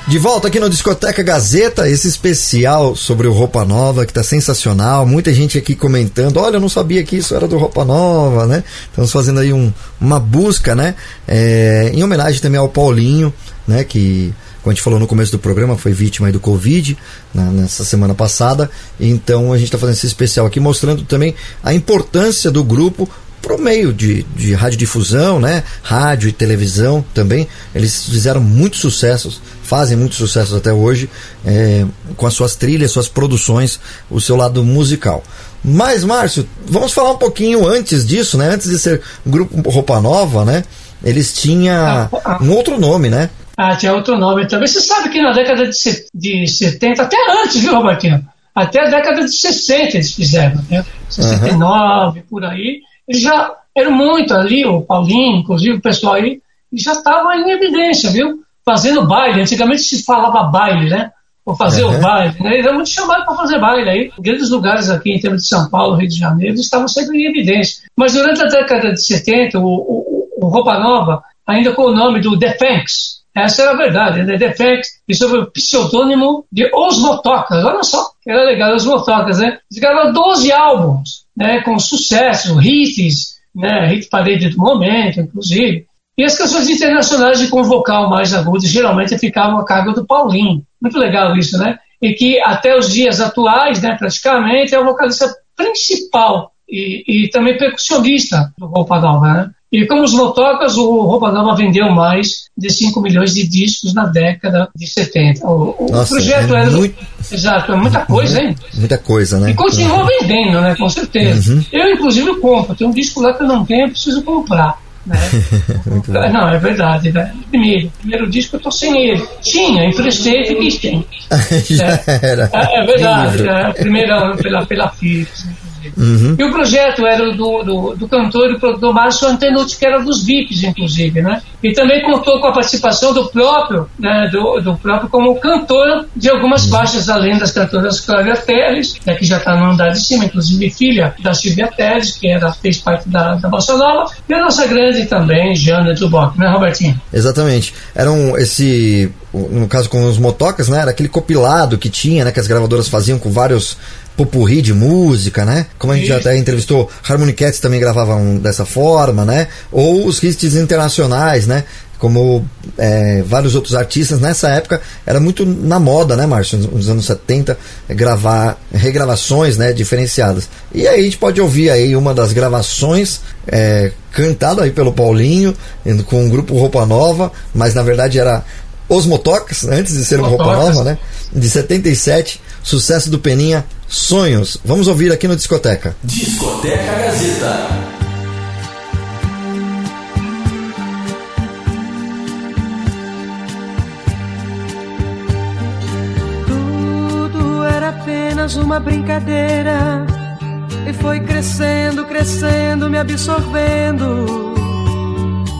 De volta aqui no Discoteca Gazeta, esse especial sobre o Roupa Nova, que tá sensacional. Muita gente aqui comentando, olha, eu não sabia que isso era do Roupa Nova, né? Estamos fazendo aí um, uma busca, né? É, em homenagem também ao Paulinho, né? Que como a gente falou no começo do programa, foi vítima aí do Covid na, nessa semana passada. Então a gente está fazendo esse especial aqui mostrando também a importância do grupo para o meio de, de radiodifusão, né? Rádio e televisão também. Eles fizeram muitos sucessos, fazem muitos sucessos até hoje, é, com as suas trilhas, suas produções, o seu lado musical. Mas, Márcio, vamos falar um pouquinho antes disso, né? Antes de ser Grupo Roupa Nova, né? Eles tinham um outro nome, né? Ah, tinha outro nome também. Você sabe que na década de, de 70, até antes, viu, Robertinho? Até a década de 60 eles fizeram, né? 69, uhum. por aí. Eles já eram muito ali, o Paulinho, inclusive o pessoal aí, já estava em evidência, viu? Fazendo baile. Antigamente se falava baile, né? Ou fazer uhum. o baile. Né? Eles eram muito chamados para fazer baile aí. Grandes lugares aqui, em termos de São Paulo, Rio de Janeiro, estavam sempre em evidência. Mas durante a década de 70, o, o, o Roupa Nova, ainda com o nome do The Fanks, essa era a verdade, né? The Fanks, e sobre o pseudônimo de Os Motocas. Olha só, era legal, Os Motocas, né? Eles gravaram 12 álbuns né, com sucesso, hits, né, hit parede do momento, inclusive. E as canções internacionais de com vocal mais agudo geralmente ficavam a cargo do Paulinho. Muito legal isso, né? E que até os dias atuais, né, praticamente, é o vocalista principal e, e também percussionista do Roupa Nova, né? E como os motocas, o Roupa Nova vendeu mais de 5 milhões de discos na década de 70. O, Nossa, o projeto é era. Muito... Exato, é muita coisa, hein? Muita coisa, né? E continua vendendo, né? Com certeza. Uhum. Eu, inclusive, compro. Tem um disco lá que eu não tenho, eu preciso comprar. Né? não, é verdade. Né? Primeiro, primeiro disco eu tô sem ele. Tinha, emprestei e fiquei sem. Já é, era. É, é verdade. É, primeira pela, pela Philips. Né? Uhum. E o projeto era do, do, do cantor e produtor Márcio Antenucci, que era dos VIPs, inclusive, né? E também contou com a participação do próprio, né, do, do próprio como cantor de algumas uhum. faixas, além das cantoras Cláudia Teles, né, que já está no andar de cima, inclusive filha da Silvia Teles, que era, fez parte da, da Bossa Nova, e a nossa grande também, Jana Duboc, né, Robertinho? Exatamente. Era um, esse, no caso com os motocas, né, era aquele copilado que tinha, né, que as gravadoras faziam com vários popurri de música, né? Como a gente já até entrevistou, Harmony Cats também gravavam dessa forma, né? Ou os hits internacionais, né? Como é, vários outros artistas, nessa época era muito na moda, né, Márcio? Nos anos 70, gravar regravações né, diferenciadas. E aí a gente pode ouvir aí uma das gravações é, cantada aí pelo Paulinho, com o grupo Roupa Nova, mas na verdade era Os Motocas, antes de ser uma Roupa Nova, né? De 77, sucesso do Peninha, Sonhos. Vamos ouvir aqui no Discoteca. Discoteca Gazeta. Tudo era apenas uma brincadeira e foi crescendo, crescendo, me absorvendo.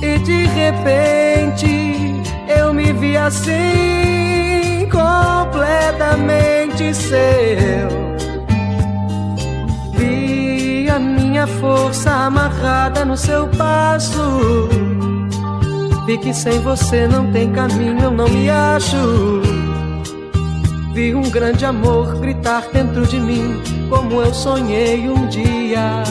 E de repente eu me vi assim, completamente seu força amarrada no seu passo. Vi que sem você não tem caminho, eu não me acho. Vi um grande amor gritar dentro de mim, como eu sonhei um dia.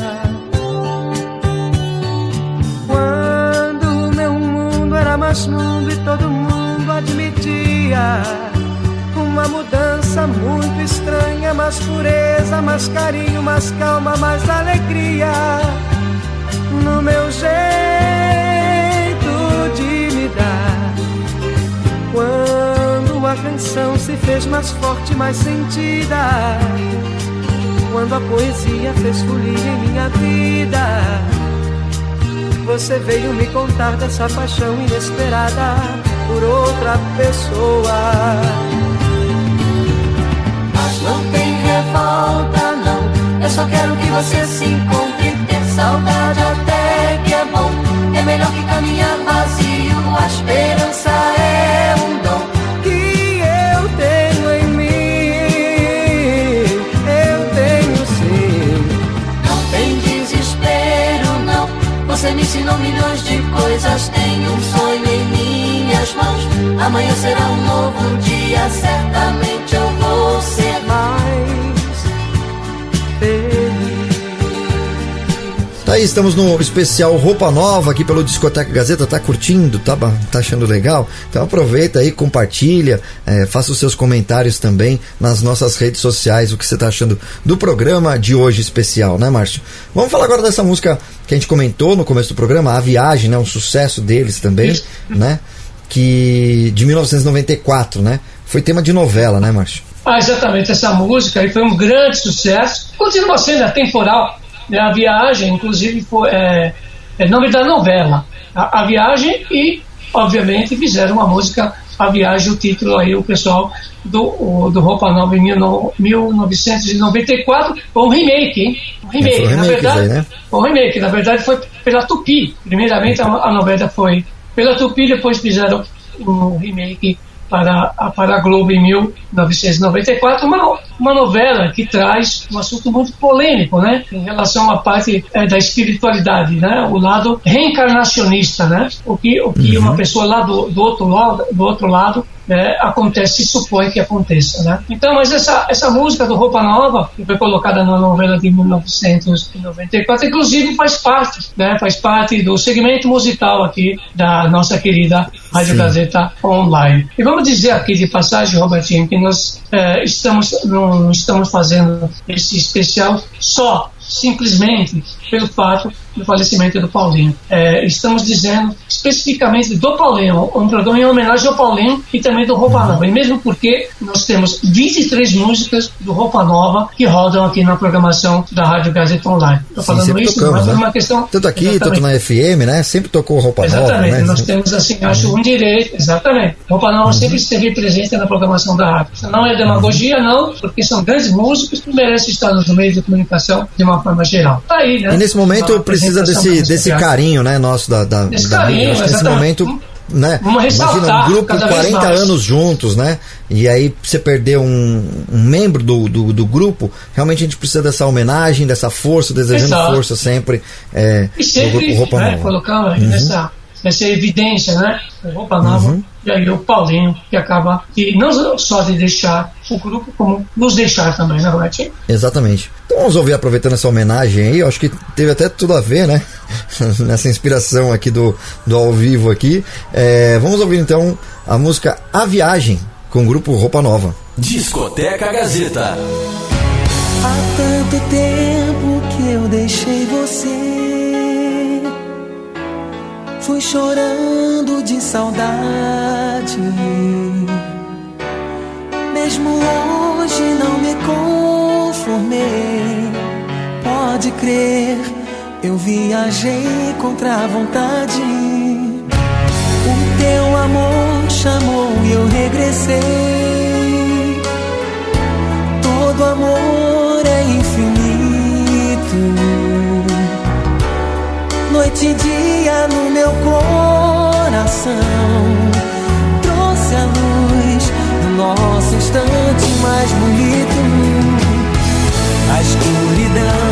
Quando meu mundo era mais mundo e todo mundo admitia uma mudança muito estranha, mais pureza, mais carinho, mais calma, mais alegria no meu jeito de me dar. Quando a canção se fez mais forte, mais sentida, quando a poesia fez folia em minha vida. Você veio me contar dessa paixão inesperada por outra pessoa revolta, não. Eu só quero que você se encontre. Ter saudade até que é bom. É melhor que caminhar vazio. A esperança é um dom que eu tenho em mim. Eu tenho sim. Não tem desespero, não. Você me ensinou milhões de coisas. Tenho um sonho em minhas mãos. Amanhã será um novo dia, certamente aí, estamos no especial Roupa Nova aqui pelo Discoteca Gazeta. Tá curtindo? Tá, tá achando legal? Então aproveita aí, compartilha, é, faça os seus comentários também nas nossas redes sociais, o que você tá achando do programa de hoje especial, né, Márcio? Vamos falar agora dessa música que a gente comentou no começo do programa, A Viagem, né? Um sucesso deles também, né? Que de 1994, né? Foi tema de novela, né, Márcio? Ah, exatamente, essa música aí foi um grande sucesso. Continua sendo atemporal. Né? A viagem, inclusive, foi é, é nome da novela. A, a Viagem e, obviamente, fizeram uma música A Viagem, o título aí, o pessoal do, o- do Roupa Nova em mil no- 1994, foi um remake, hein? Um remake, foi um na remake verdade. né? Um remake, na verdade foi pela Tupi. Primeiramente a, a novela foi pela Tupi, depois fizeram um remake para a, para a Globo em 1994, uma, uma novela que traz um assunto muito polêmico, né, em relação à parte eh, da espiritualidade, né, o lado reencarnacionista, né, o que, o que uma pessoa lá do, do outro lado, do outro lado né, acontece, se supõe que aconteça, né. Então, mas essa, essa música do Roupa Nova, que foi colocada na novela de 1994, inclusive faz parte, né, faz parte do segmento musical aqui da nossa querida Rádio Sim. Gazeta Online. E vamos dizer aqui de passagem, Robertinho, que nós eh, estamos, não estamos fazendo esse especial só, simplesmente pelo fato do falecimento do Paulinho. Eh, estamos dizendo especificamente do Paulinho, um programa em homenagem ao Paulinho e também do Roupa Nova. E mesmo porque nós temos 23 músicas do Roupa Nova que rodam aqui na programação da Rádio Gazeta Online. Estou Sim, falando sempre isso, tocamos, mas é né? uma questão. Tanto aqui, Exatamente. tanto na FM, né? Sempre tocou roupa Exatamente, nova, né? nós temos assim, acho um direito, exatamente. Roupa Nova sempre esteve presente na programação da rádio. Não é demagogia, não, porque são grandes músicos que merecem estar nos meios de comunicação de uma forma geral. Tá aí, né? Nesse momento Uma precisa desse, desse carinho, né, nosso da, da, da carinho. Acho que nesse momento, né? Imagina um grupo cada vez 40 mais. anos juntos, né? E aí você perder um, um membro do, do, do grupo, realmente a gente precisa dessa homenagem, dessa força, desejando Exato. força sempre é, E sempre Roupa né, Nova. colocando aí Uhum. nessa, nessa evidência, né? Roupa Nova Uhum. E aí o Paulinho, que acaba de não só de deixar o grupo, como nos deixar também, né, Robertinho? Exatamente. Então vamos ouvir, aproveitando essa homenagem aí, eu acho que teve até tudo a ver, né? Nessa inspiração aqui do, do ao vivo aqui. É, vamos ouvir então a música A Viagem, com o grupo Roupa Nova. Discoteca Gazeta. Há tanto tempo que eu deixei você. Fui chorando de saudade. Mesmo longe não me conformei. Pode crer, eu viajei contra a vontade. O teu amor chamou e eu regressei. Todo amor Noite e dia no meu coração. Trouxe a luz do nosso instante mais bonito. A escuridão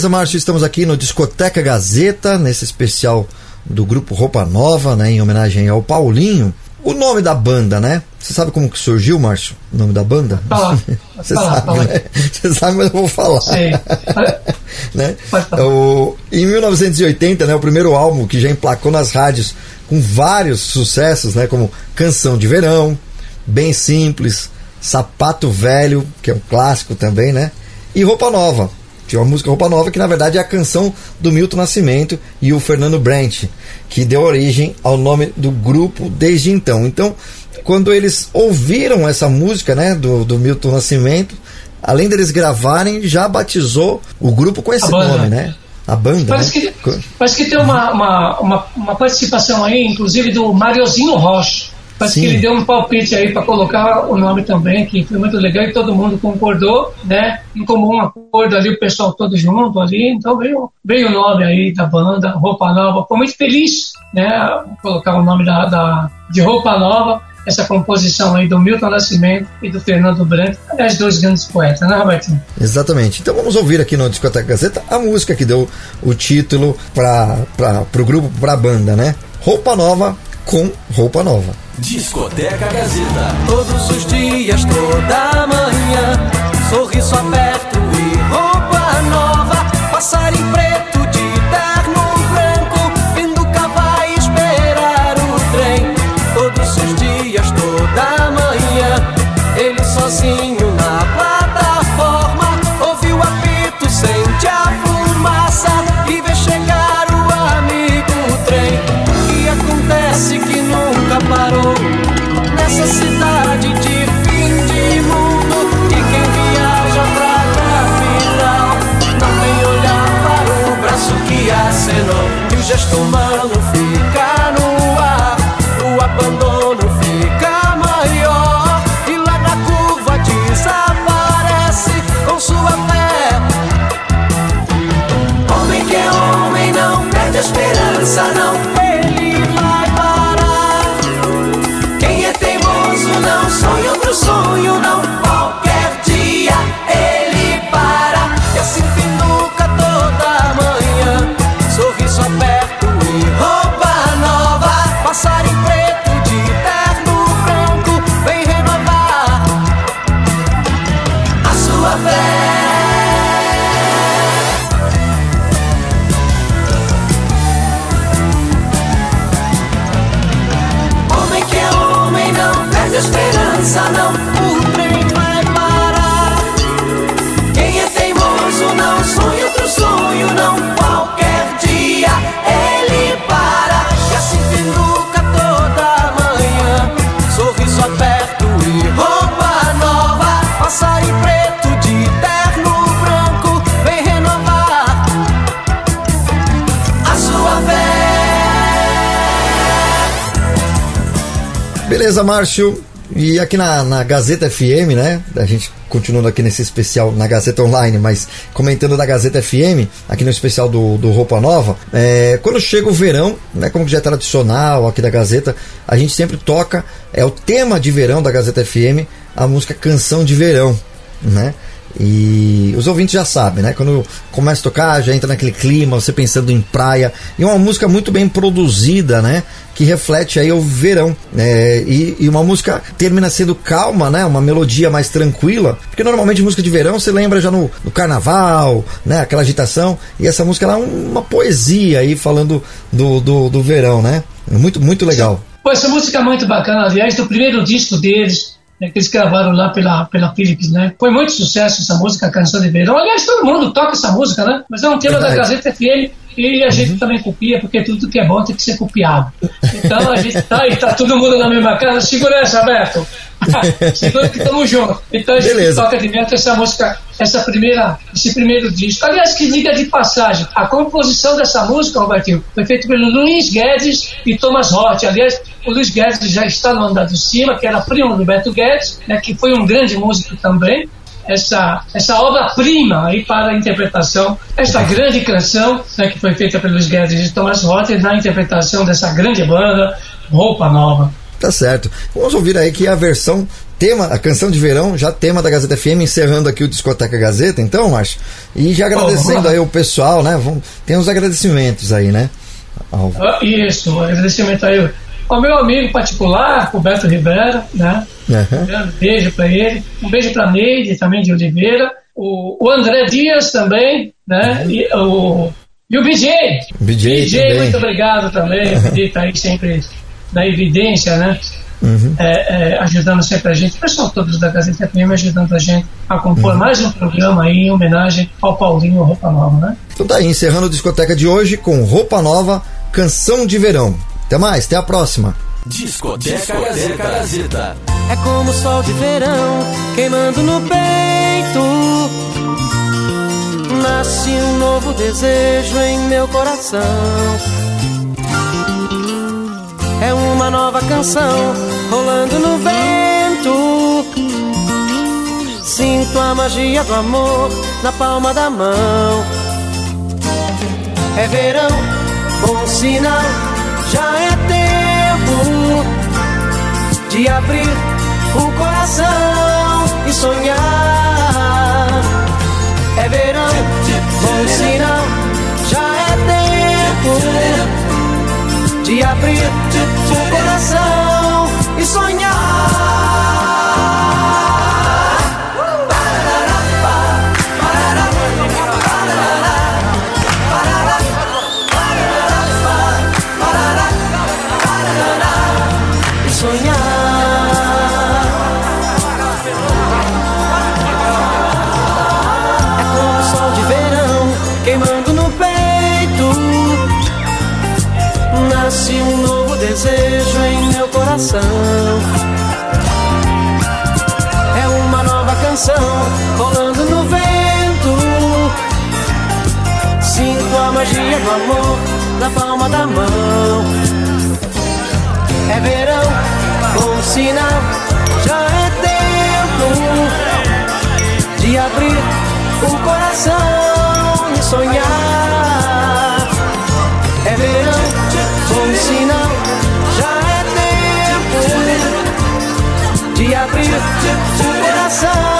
Beleza, Márcio? Estamos aqui no Discoteca Gazeta, nesse especial do grupo Roupa Nova, né, em homenagem ao Paulinho. O nome da banda, né? Você sabe como que surgiu, Márcio? O nome da banda? Você sabe, né? Você sabe, mas eu vou falar. Sei. né? O, em 1980, né, o primeiro álbum que já emplacou nas rádios com vários sucessos, né, como Canção de Verão, Bem Simples, Sapato Velho, que é um clássico também, né? E Roupa Nova. Tinha uma música Roupa Nova que na verdade é a canção do Milton Nascimento e o Fernando Brant, que deu origem ao nome do grupo desde então. Então, quando eles ouviram essa música, né, do, do Milton Nascimento, além deles gravarem, já batizou o grupo com esse A banda. nome, né? A banda, Parece né? que, parece que tem uma, uma, uma, uma participação aí, inclusive do Mariozinho Rocha. Parece Sim. que ele deu um palpite aí para colocar o nome também, que foi muito legal e todo mundo concordou, né? Em comum acordo ali, o pessoal todo junto ali. Então veio, veio o nome aí da banda, Roupa Nova. Foi muito feliz, né? Colocar o nome da, da, de Roupa Nova, essa composição aí do Milton Nascimento e do Fernando Branco, aliás, dois grandes poetas, né, Robertinho? Exatamente. Então vamos ouvir aqui no Discoteca Gazeta a música que deu o título para o grupo, para a banda, né? Roupa Nova com Roupa Nova. Discoteca Gazeta. Todos os dias, toda manhã, sorriso aberto Beleza, Márcio. E aqui na, na Gazeta FM, né? A gente continuando aqui nesse especial na Gazeta Online, mas comentando da Gazeta FM, aqui no especial do, do Roupa Nova, é, quando chega o verão, né? Como já é tradicional aqui da Gazeta, a gente sempre toca, é o tema de verão da Gazeta FM, a música Canção de Verão, né? E os ouvintes já sabem, né? Quando começa a tocar, já entra naquele clima, você pensando em praia. E uma música muito bem produzida, né? Que reflete aí o verão. né? e, e uma música termina sendo calma, né? Uma melodia mais tranquila. Porque normalmente música de verão você lembra já no, no carnaval, né? Aquela agitação. E essa música ela é uma poesia aí falando do, do, do verão, né? Muito, muito legal. Pô, essa música é muito bacana, aliás, do primeiro disco deles, né, que eles gravaram lá pela, pela Philips, né? Foi muito sucesso essa música, Canção de Verão. Aliás, todo mundo toca essa música, né? Mas é um tema da Gazeta FM e a gente também copia, porque tudo que é bom tem que ser copiado. Então a gente tá aí, tá todo mundo na mesma casa. Segura essa, Beto. Segura que estamos juntos. Então a gente Beleza. toca de dentro essa música, essa primeira, esse primeiro disco. Aliás, que diga de passagem, a composição dessa música, Robertinho, foi feita pelo Luiz Guedes e Thomas Roth. Aliás, o Luiz Guedes já está no andar de cima, que era primo do Beto Guedes, né, que foi um grande músico também essa, essa obra-prima aí para a interpretação, esta grande canção né, que foi feita pelos Guedes e Thomas Roth na interpretação dessa grande banda Roupa Nova. Tá certo. Vamos ouvir aí que a versão tema, a canção de verão, já tema da Gazeta FM, encerrando aqui o Discoteca Gazeta, então, Márcio. E já agradecendo aí o pessoal, né? Vamos, tem uns agradecimentos aí, né? Ao- Ah, Isso, um agradecimento aí ao meu amigo particular, Roberto Rivera, né? Aham. Um grande beijo para ele. Um beijo para Neide também de Oliveira. O, o André Dias também, né? E o, e o BJ. BJ também. muito obrigado também. O BJ está aí sempre na evidência, né? Uhum. É, é, ajudando sempre a gente, o pessoal todos da Gazeta FM ajudando a gente a compor mais um programa aí em homenagem ao Paulinho Roupa Nova, né? Então tá aí, encerrando o Discoteca de hoje com Roupa Nova, Canção de Verão. Até mais, até a próxima. Discoteca Gazeta. É como o sol de verão queimando no peito. Nasce um novo desejo em meu coração. É uma nova canção rolando no vento. Sinto a magia do amor na palma da mão. É verão, bom sinal, já é tempo de abrir o coração e sonhar. É verão, bom sinal, já é tempo de abrir o coração desejo em meu coração. É uma nova canção rolando no vento. Sinto a magia do amor na palma da mão. É verão, bom sinal, já é tempo de abrir o coração e sonhar. É verão, bom sinal, abrir o coração